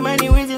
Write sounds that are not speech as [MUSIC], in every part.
so many reasons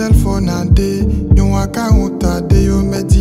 cell phone a day. You walk out a day, you made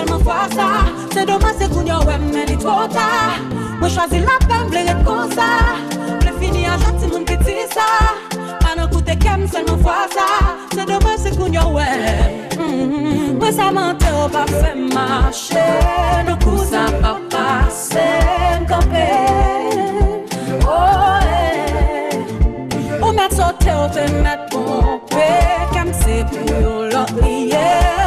selman fwa sa Se doman se koun yo wè men li twota Mwen chwazi la pen ble ret kon sa Ble fini a janti moun piti sa Panan koute kem selman fwa sa Se doman se koun yo wè Mwen sa mante ou pa fè mache Nou kou sa pa pase mkampè Oh eh Ou met sote ou te met pompe Kem se pou yon lot liye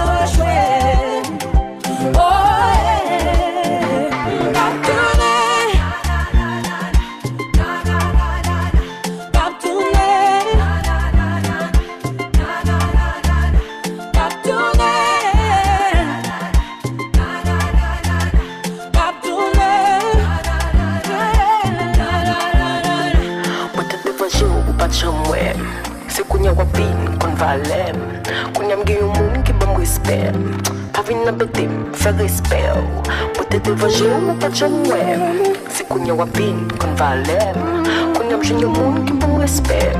nan betim, fè respèw Pote te vanje ou mwen pat jan wèm Se koun yo apin, kon valèm Koun yo mjen yo moun ki bon respèw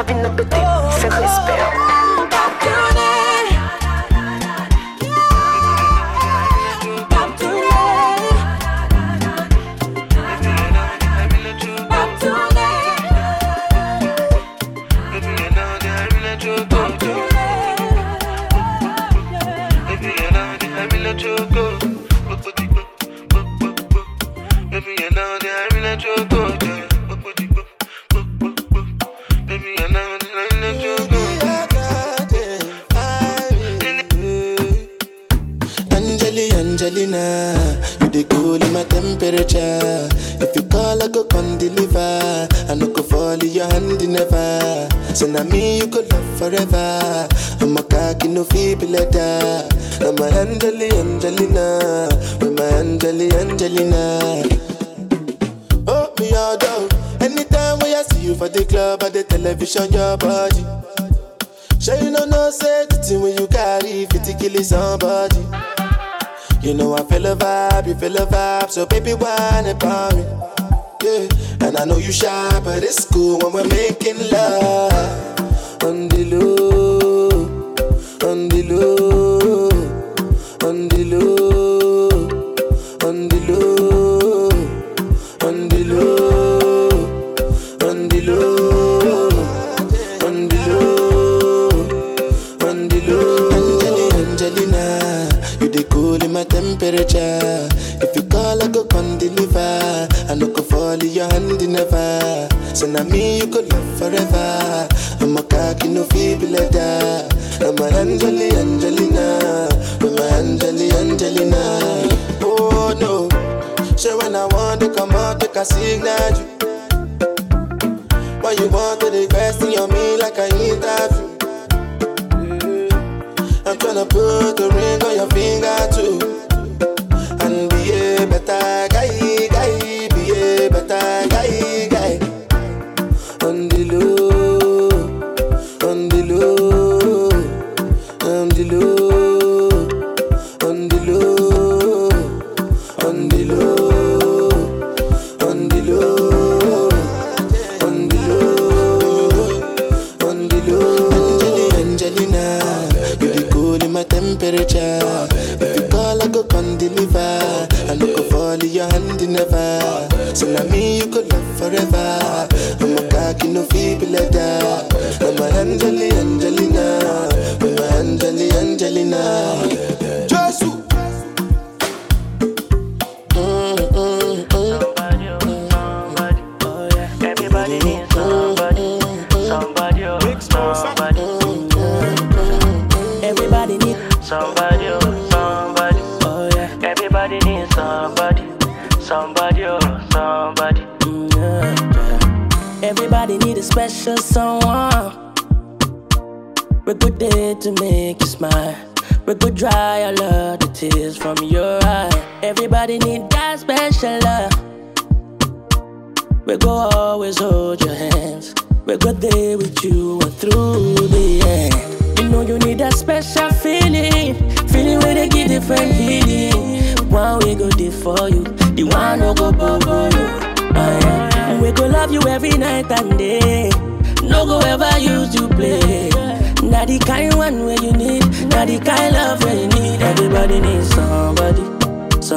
Avin nan betim, fè respèw respect on your body. Sure you for the club at the television, your buddy. So you know no safety when you carry 50 kill somebody. You know I feel a vibe, you feel a vibe, so baby whine about me. Yeah, and I know you shy, but it's cool when we're making love on the low, on the low, on the low, on the low, on the low, on the low. my temperature. If you call, I go come deliver. I no go fall in your hand never. So now me you could love forever. I'm a cocky no feeble letter. I'm a Angeli Angelina. I'm a Angeli Angelina. Oh no. So when I want to come out, take a signal. Why you want to question on me like I that? I'm tryna put the ring on your finger too.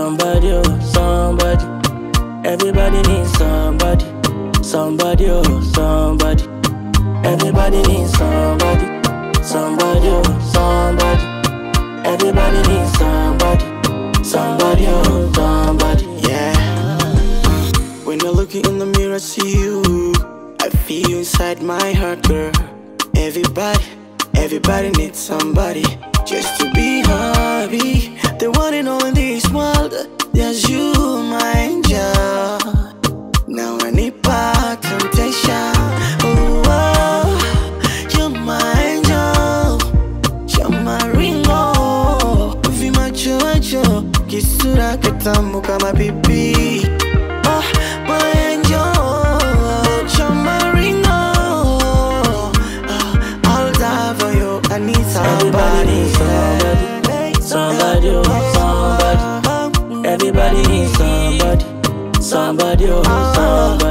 Somebody, oh, somebody. Everybody needs somebody, somebody, oh, somebody. Everybody needs somebody, somebody, oh, somebody. Everybody needs somebody, somebody, oh, somebody. Yeah. When I look in the mirror, I see you. I feel you inside my heart, girl. Everybody, everybody needs somebody just to be happy. The one and all in this world, there's you, my angel. Now I need back temptation. Oh, you're my angel. You're my kisura kitamu kama pipi. Oh,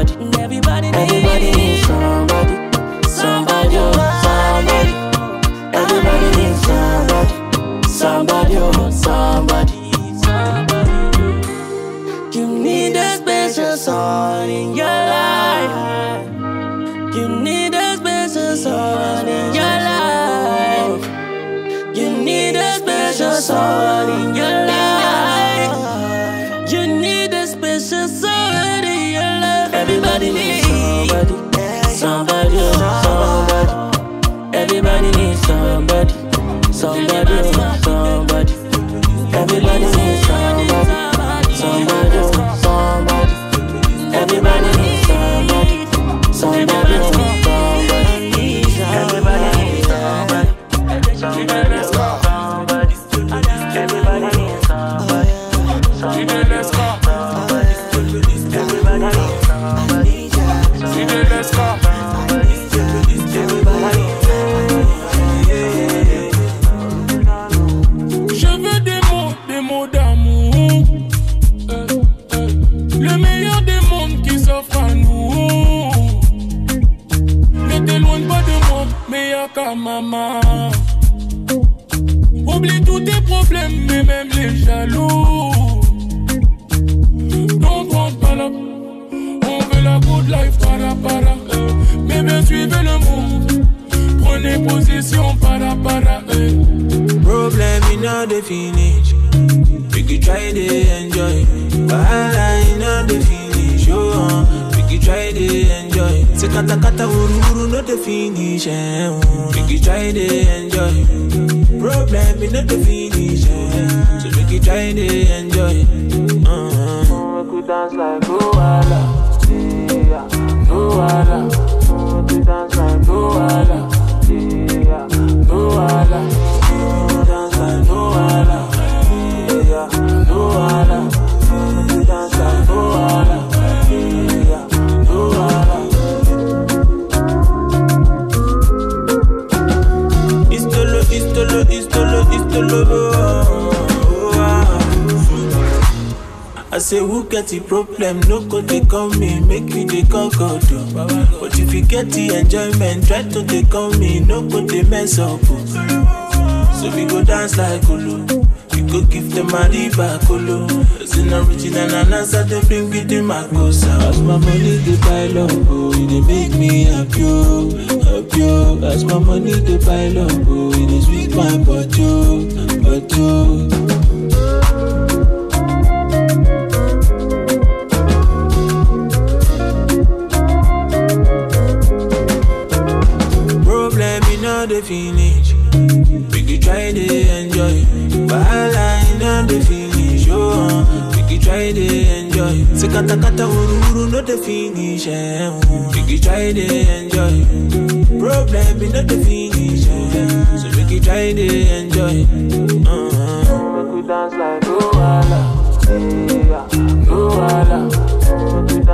I say who get the problem, no go they come me, make you they call God. But if you get the enjoyment, try to they come me, no go they mess up. oh. So we go dance like Ulu, we go give them a riba Kolo. It's an original and answer they bring with the Makosa. As my money they buy love, oh, it make me happy, oh, happy. oh. As my money they buy love, oh, it is sweet my butt, oh, In the finish. We could try to enjoy. Wahala in all the finish. Oh, uh, we could try to enjoy. Say kata kata uru uru no the finish. Eh, oh. We could try to enjoy. Problem in all the finish. Eh, so we could try to enjoy. Uh-huh. Make we dance like Luala, yeah, Luala. Make we dance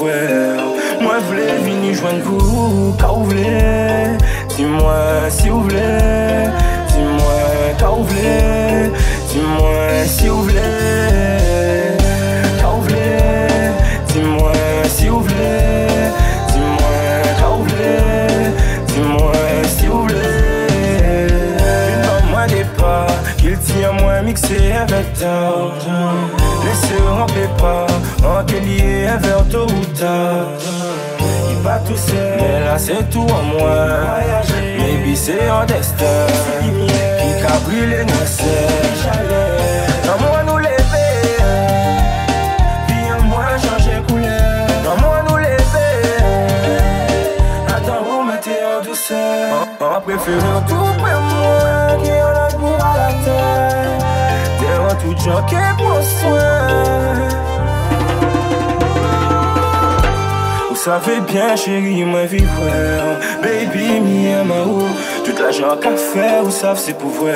Moi, je voulais venir joindre vous, car vous voulez. Dis-moi si vous voulez. Dis-moi, car vous voulez. Dis-moi si vous voulez. Mixé avec toi Laissez remplir pas En lié vers tôt ou tard. Il pas tout seul Mais là c'est tout en moi. Maybe c'est un destin Qui a brûlé nos Dans moi nous lever Puis en moi changer couleur. Dans moi nous lever Attends vous mettez en douceur. On préfère tout près moi Bonjour et bonsoir Vous savez bien chérie, moi je baby, vous voir Bébé toute la joie qu'on fait vous savez c'est pour vous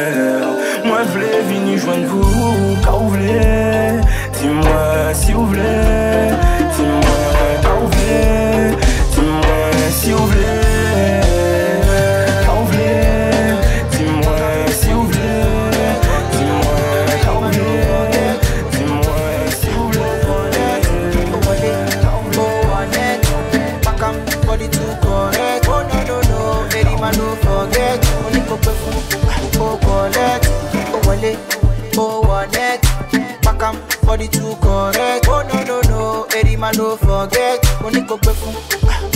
Moi je vini venir joindre vous, car vous voulez. Dis-moi s'il vous plaît Dis-moi car vous voulez. Dis-moi s'il vous plaît collect, oh wale, oh wallet. Back am, body too correct. Oh no no no, very man no forget. Only go for,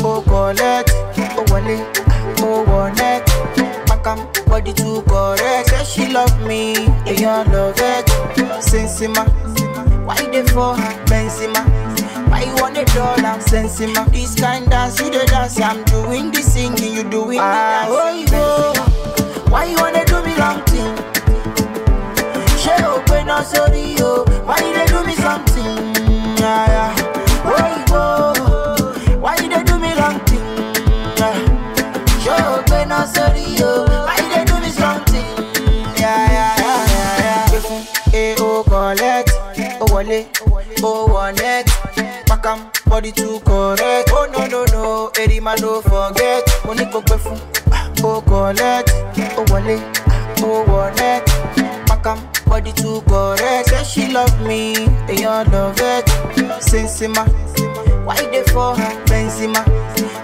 oh collect, oh wale, oh wallet. Back am, body too correct. Say she love me, and you love it. Sensima, why they for her, Benzema? Why you want a dollar, Sensima? This kind dance, you the dance, I'm doing the singing, you doing the ah, dance. Oh, you. Why you do me wrong thing? She open up, sorry, yo. Why they do me something? Yeah, yeah. Oh, you go. Why they do me wrong thing? She open up, sorry, yo. Why they do me something? Yeah, yeah, yeah, yeah, yeah. Eh, oh, collect. Oh, wale. Oh, wallet. Back body too correct. Oh, no, no, no. Every man don't forget. Money go for. Oh, collect. Oh, wale. Oh, wallet. Back am, body too correct. Say she love me. And you love it. Sensima. Why they for her? Benzema.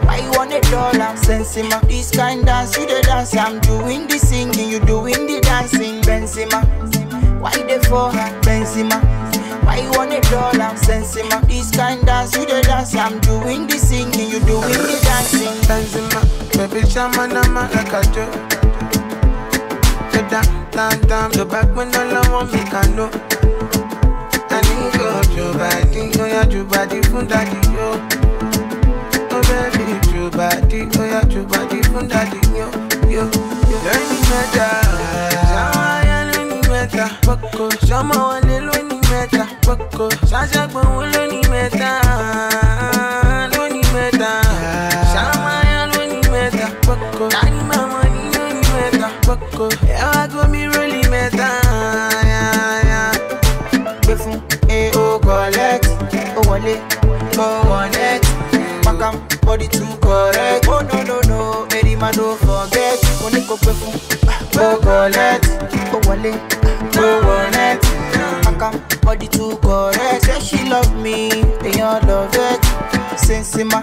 Why you want a dollar? Sensima. This kind dance, you the dance. I'm doing the singing, you doing the dancing. Benzema. Why they for her? Benzema. Why you want a dollar? Sensima. This kind dance, you the dance. I'm doing the singing, you doing the dancing. Benzema, baby chama na ma like a joke. So down, down, down, the back when all I want me can know. I need your job, I think your body from daddy yo. Oh baby, your body, oh yeah, your body from daddy yo, yo, yo. Learning meta, sama ya learning meta, boko, sama wale learning meta, boko, sasa gbọn learning meta, ó wọlé, ó wallet. Back am, body too correct. Say she love me, èèyàn love it. Sensima,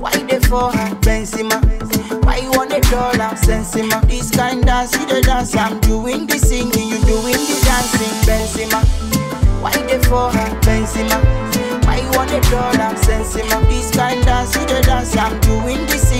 why they for her? Benzema. Why you want a dollar? Sensima. This kind dance, you the dance. I'm doing the singing, you doing the dancing. Benzema. Why they for her? Benzema. Why you want a dollar? Sensima. This kind dance, you the dance. I'm doing the singing,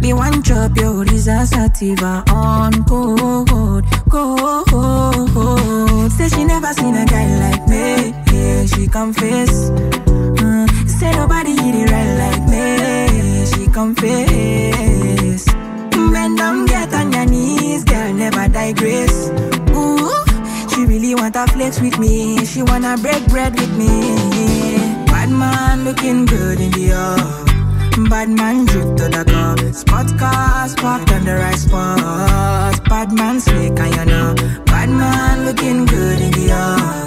Me one chop your Risa sativa on cold, cold. Say she never seen a guy like me. Yeah, she confess. Uh, say nobody hit it right like me. She confess. Bend down, get on your knees, girl, never digress. Ooh, she really wanna flex with me. She wanna break bread with me. Bad man looking good in Dior. Bad man drip to the car. Spot cars parked on the right spot. Bad man slick and you know. Bad man looking good in Dior.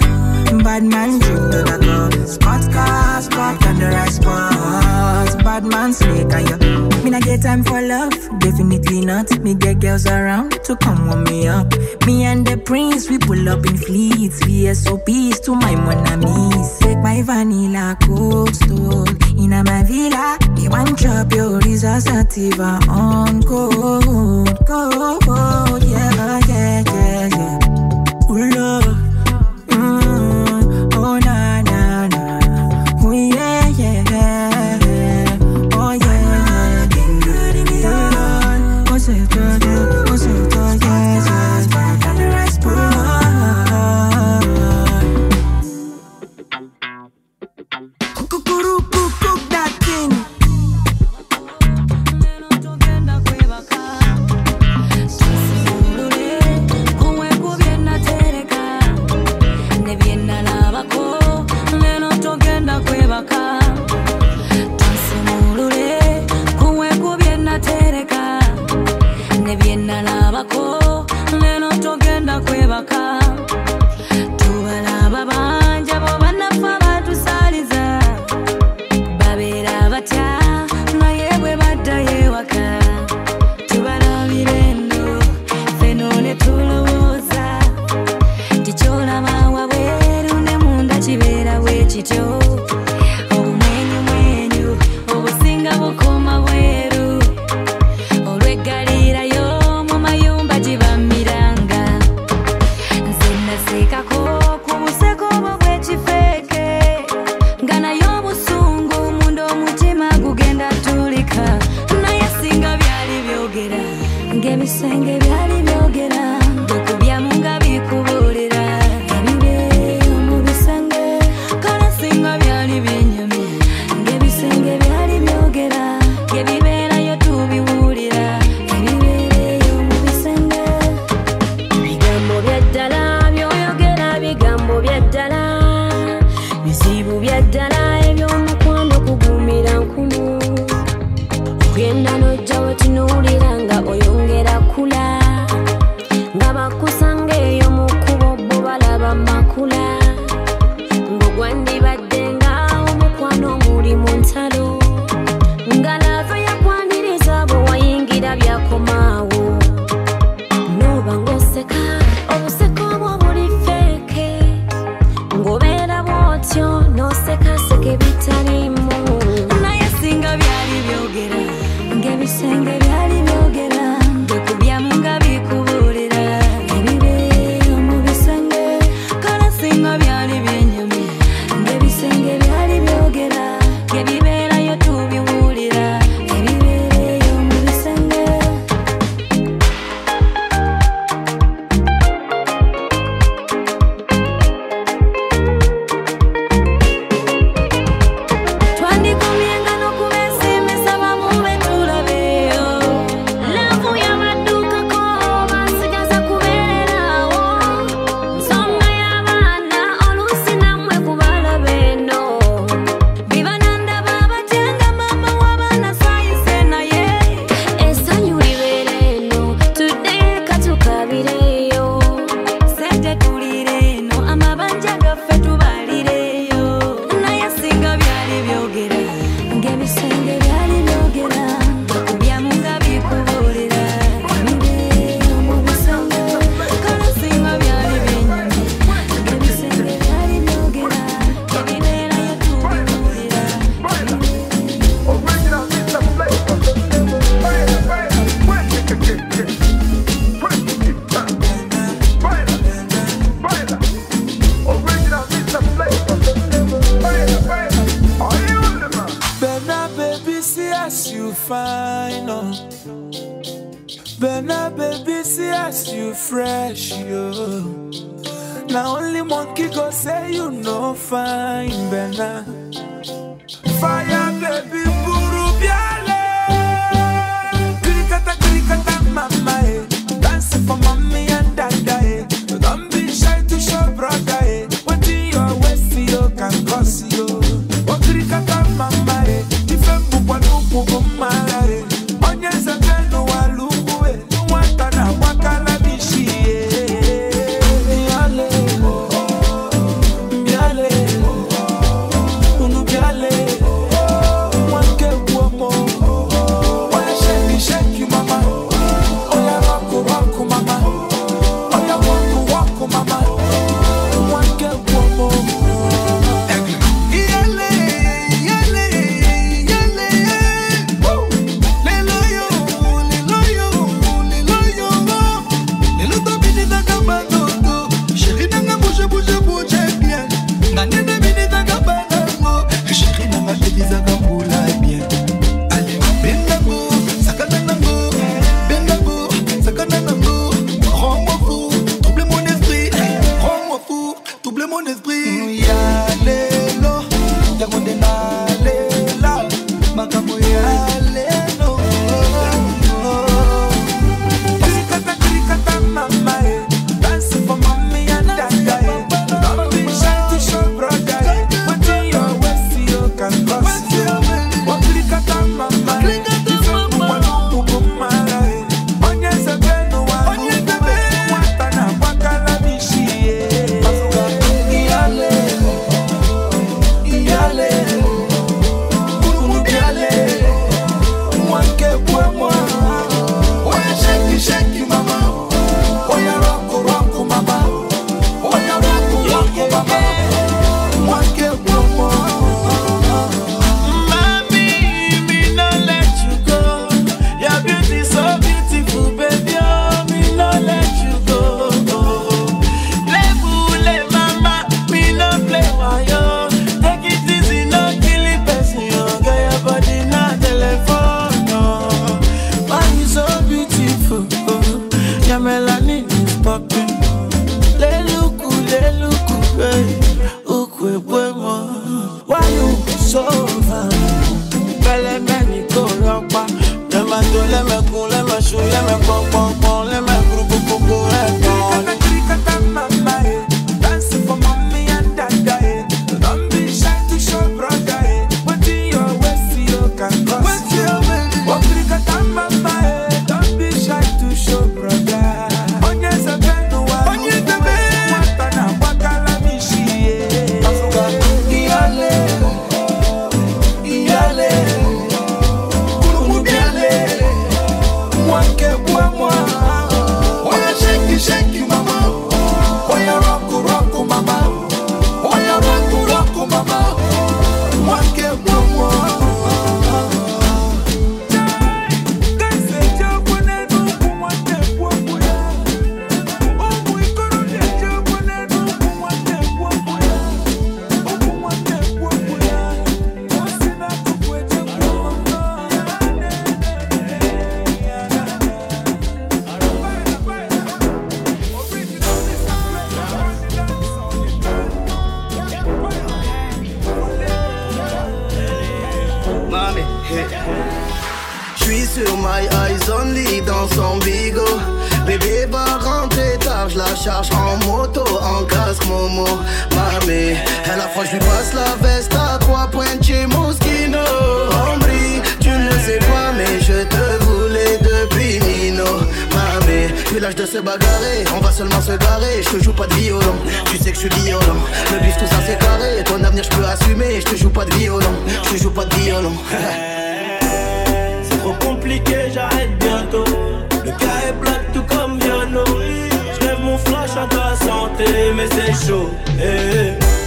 Bad man drip to the car. Spot cars parked on the right spot. Bad man slick and you. Me not get time for love, definitely not. Me get girls around to come warm me up. Me and the prince, we pull up in fleets. VSOPs to my monamis. Take my vanilla cold stone in my villa. Me one chop your Risa sativa on cold, cold. Yeah, yeah, yeah, yeah. Ooh, love. Kwebaka Maybe I leave you Je lui passe la veste à trois points chez Moschino. En tu ne sais pas, mais je te voulais depuis Nino. Mamé, puis l'âge de se bagarrer, on va seulement se garer. Je te joue pas de violon, tu sais que je suis violent. Le bif, tout ça c'est carré, ton avenir je peux assumer. Je te joue pas de violon, je te joue pas de violon. [LAUGHS] c'est trop compliqué, j'arrête bientôt. Le cas est black tout comme Viano. Je mon flash à ta santé, mais c'est chaud. Eh, eh.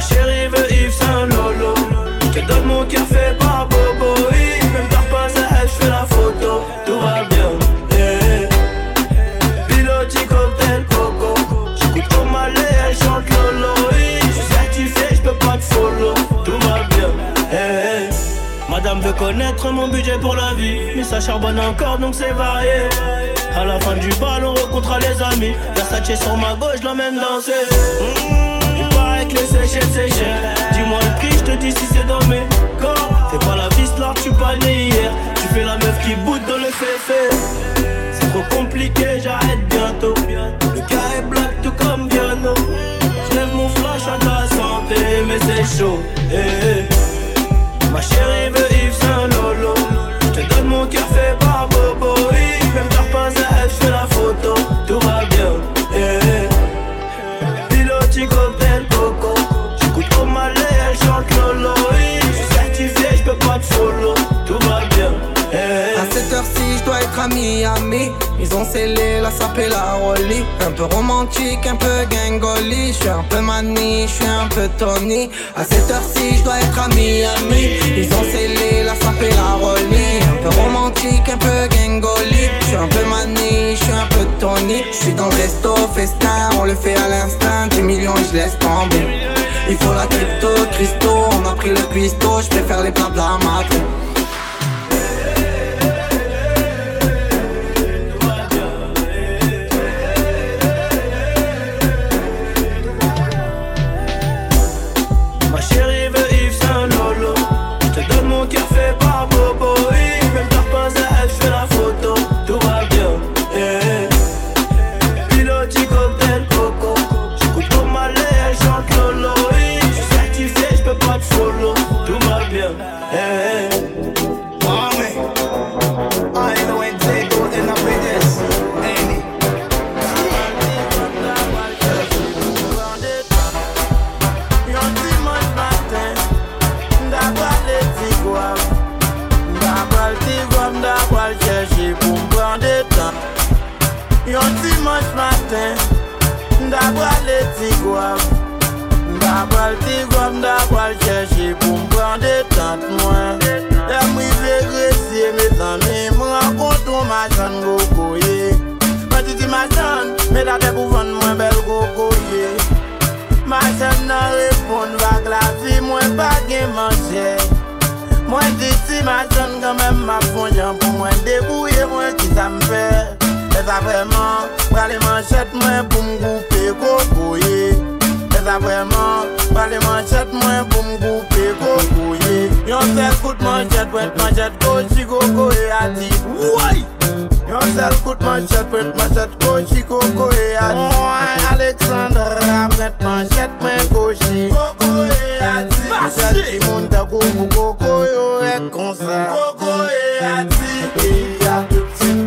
Chérie veut Yves Saint Lolo Qu'elle donne mon café par bobo oui. Même tard pas à elle, j'fais la photo Tout va bien eh, eh. yeah. Piloti cocktail coco J'écoute comme allez, elle chante Lolo oui. J'suis certifié, j'peux pas te follow Tout va bien. Eh, Madame veut connaître mon budget pour la vie Mais ça charbonne encore donc c'est varié À la fin du bal on rencontra les amis La Versace sur ma gauche, l'emmène danser. Mm que les séchelles, c'est cher. Dis-moi le prix, je te dis si c'est dans mes corps. T'es pas la vis, là, tu pas né hier. Tu fais la meuf qui boude dans le féfé. C'est trop compliqué, j'arrête bientôt. Le est black, tout comme piano. J'lève mon flash à ta santé, mais c'est chaud. eh, eh. Ma chérie veut Yves Saint Lolo. Je te donne mon cœur par Ils ont scellé la sape et la rollie. Un peu romantique, un peu gangoli. Je suis un peu mani, je suis un peu Tony. À cette heure-ci, je dois être à Miami. Ils ont scellé la sape et la rollie. Un peu romantique, un peu gangoli. Je suis un peu mani, je suis un peu Tony. Je suis dans le resto, festin, on le fait à l'instinct. 10 millions, je laisse tomber. Il faut la crypto, Christo, on a pris le cuistot, je préfère les plats de la matin. mwen kontou ma jan gokoye Mwen titi ma jan, me date pou van mwen bel gokoye Ma jan nan repon vak la vi mwen bagye manje. Mwen titi ma jan kamen ma fonjan pou mwen debouye mwen ki sa mfe. E sa vreman, prale man chet mwen pou mgoupe gokoye sa vreman Pali manchet mwen pou mkoupe kokoye Yon sel kout manchet wet manchet kochi kokoye ati Woy! Yon sel kout manchet wet manchet kochi kokoye ati Woy! Aleksandr apret manchet mwen kochi Kokoye ati Manchet si moun ta koumou kokoye wet konsa Kokoye ati E ya tout si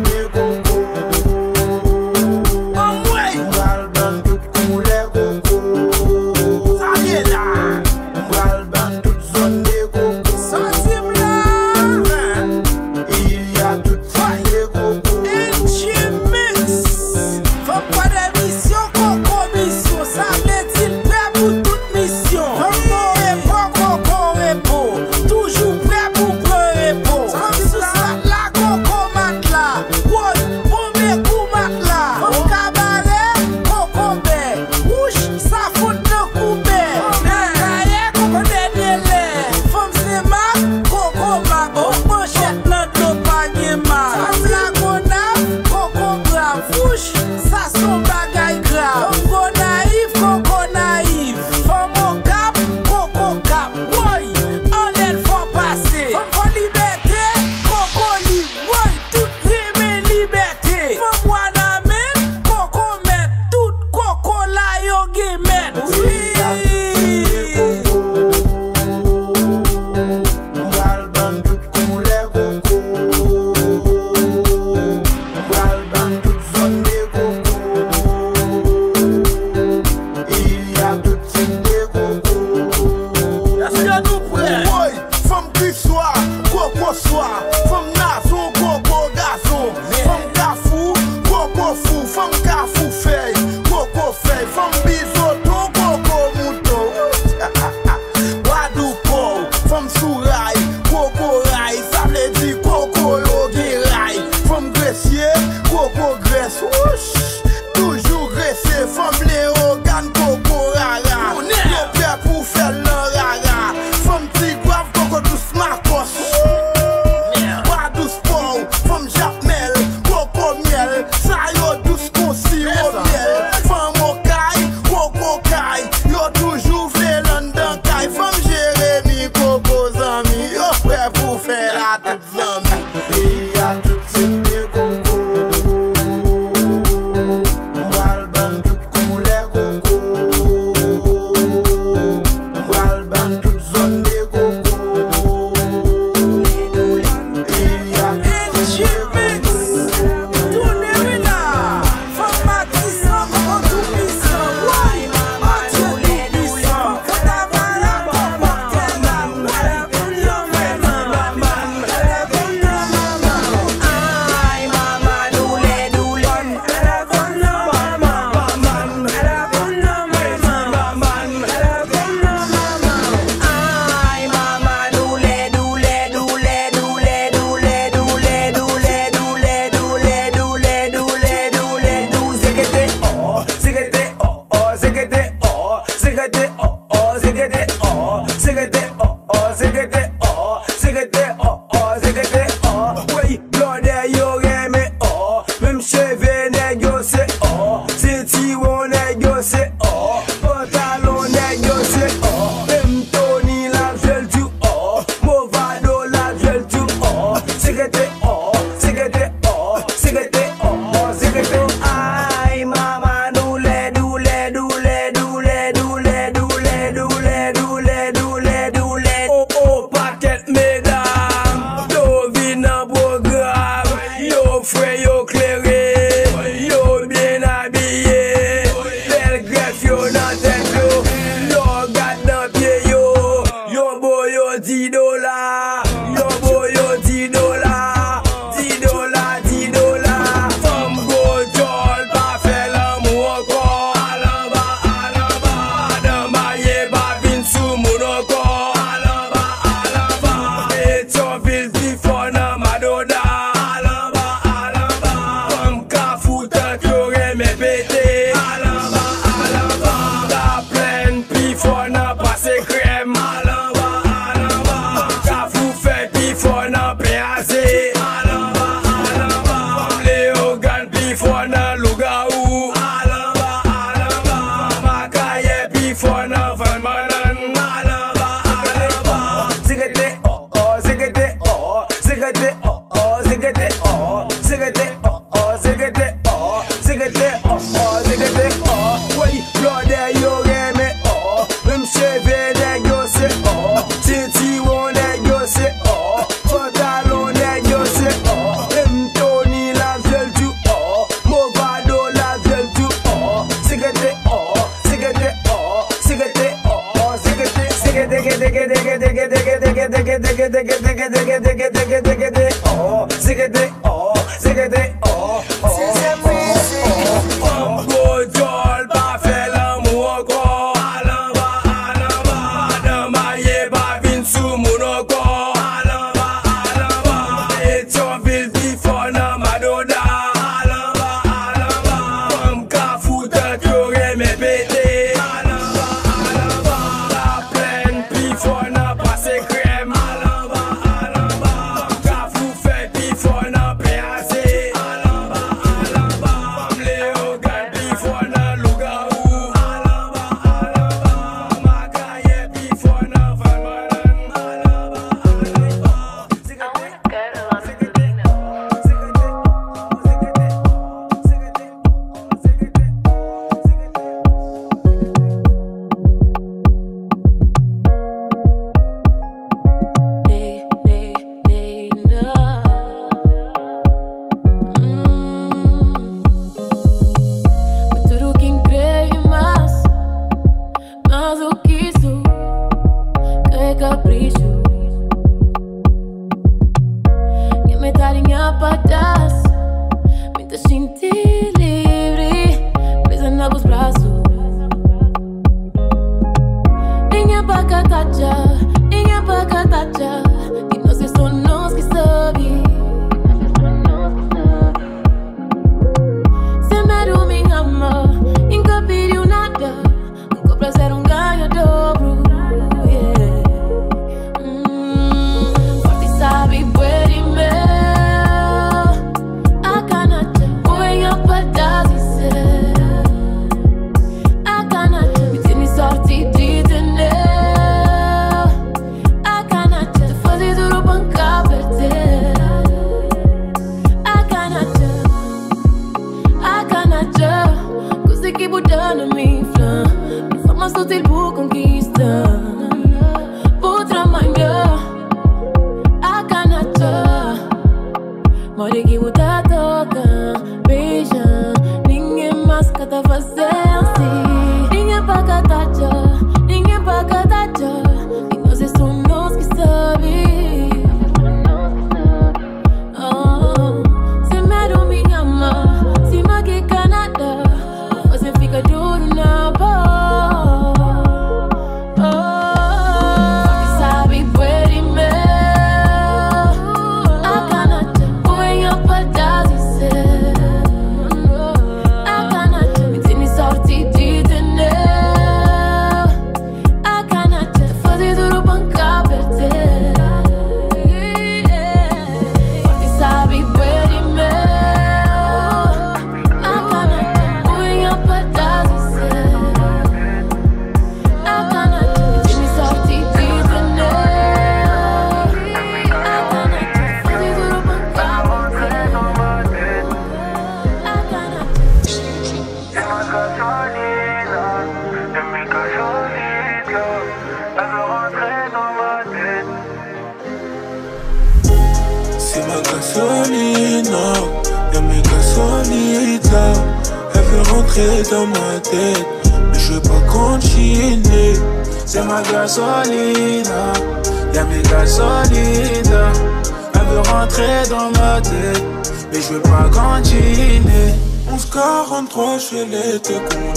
1143, je fais les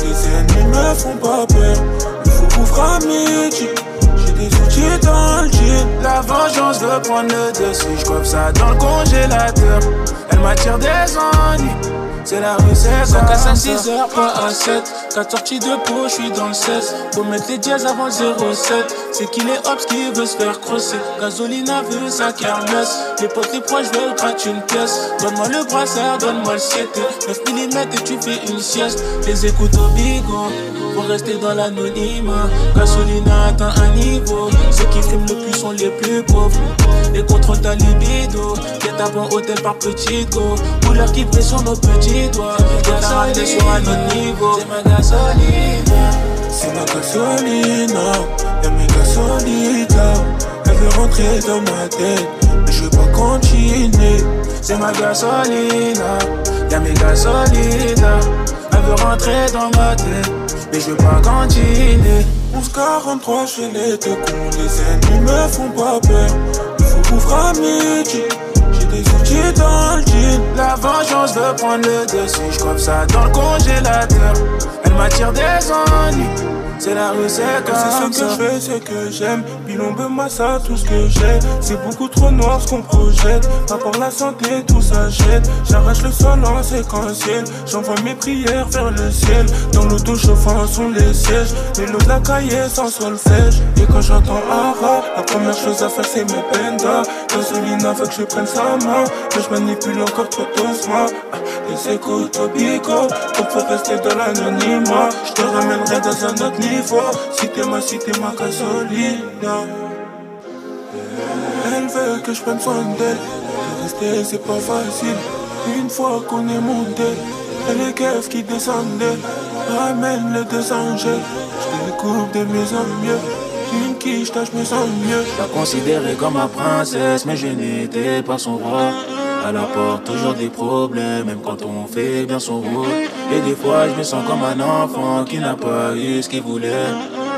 les ennemis me font pas peur. Il faut couvrir à midi. J'ai des outils dans le jean. La vengeance veut prendre le dessus. Je ça dans le congélateur. Elle m'attire des ennuis. C'est la rue, c'est ça. 5 à 6 heures, pas à 7. 4 sorties de peau, je suis dans le 16. Faut mettre les dièses avant 07. C'est qu'il est hops qui veut se faire crosser. Gasolina veut sa kermesse. Les potes, les proches veulent gratter une pièce. Donne-moi le brassard, donne-moi le 7. 9 mm et tu fais une sieste. Les écoutes au bigot. Pour rester dans l'anonymat. Gasolina atteint un niveau. Ceux qui fument le plus sont les plus pauvres. Les contrôles ta libido. Les tapes en hôtel par petit go. Couleur qui brille sur nos petits doigts. Gasoline sur un autre niveau. C'est ma. C'est ma gasolina. Y'a mes gasolitas. Elle veut rentrer dans ma tête. Mais je veux pas continuer. C'est ma gasolina. Y'a mes gasolitas. Elle veut rentrer dans ma tête. mais je veux pas cantiner. 1143 chez les deux cons, les ennemis me font pas peur. Il faut ouvrir à midi. Dans le jean. La vengeance veut prendre le dessus. J'coiffe ça dans le congélateur. Elle m'attire des ennuis. C'est la rue, c'est comme C'est ce que je fais, c'est que j'aime. Bilombe, massa, tout ce que j'ai. C'est beaucoup trop noir ce qu'on projette. Pas pour la santé, tout s'achète. J'arrache le sol en séquentiel. J'envoie mes prières vers le ciel. Dans l'auto chauffant sont les sièges. Les lots de la cahier sans solfège. Et quand j'entends un rap, la première chose à faire c'est mes pendas. Gasolina veut que je prenne sa main. Mais je manipule encore trop doucement. Les écoutes au bico. Faut rester dans l'anonymat. Je te ramènerai dans un autre niveau. Si t'es ma, si t'es ma gasolina. Elle veut que je prenne soin d'elle. De Rester, c'est pas facile. Une fois qu'on est monté, et les keufs qui descendaient. Ramène les deux angels. Je découpe de mieux en mieux. Une quiche, je me sens mieux. La considérée comme ma princesse, mais je n'étais pas son roi. Elle apporte toujours des problèmes, même quand on fait bien son rôle. Et des fois, je me sens comme un enfant qui n'a pas eu ce qu'il voulait.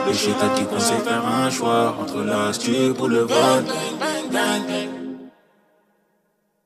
Et je dit qu'on sait faire un choix entre l'astuce pour le vol.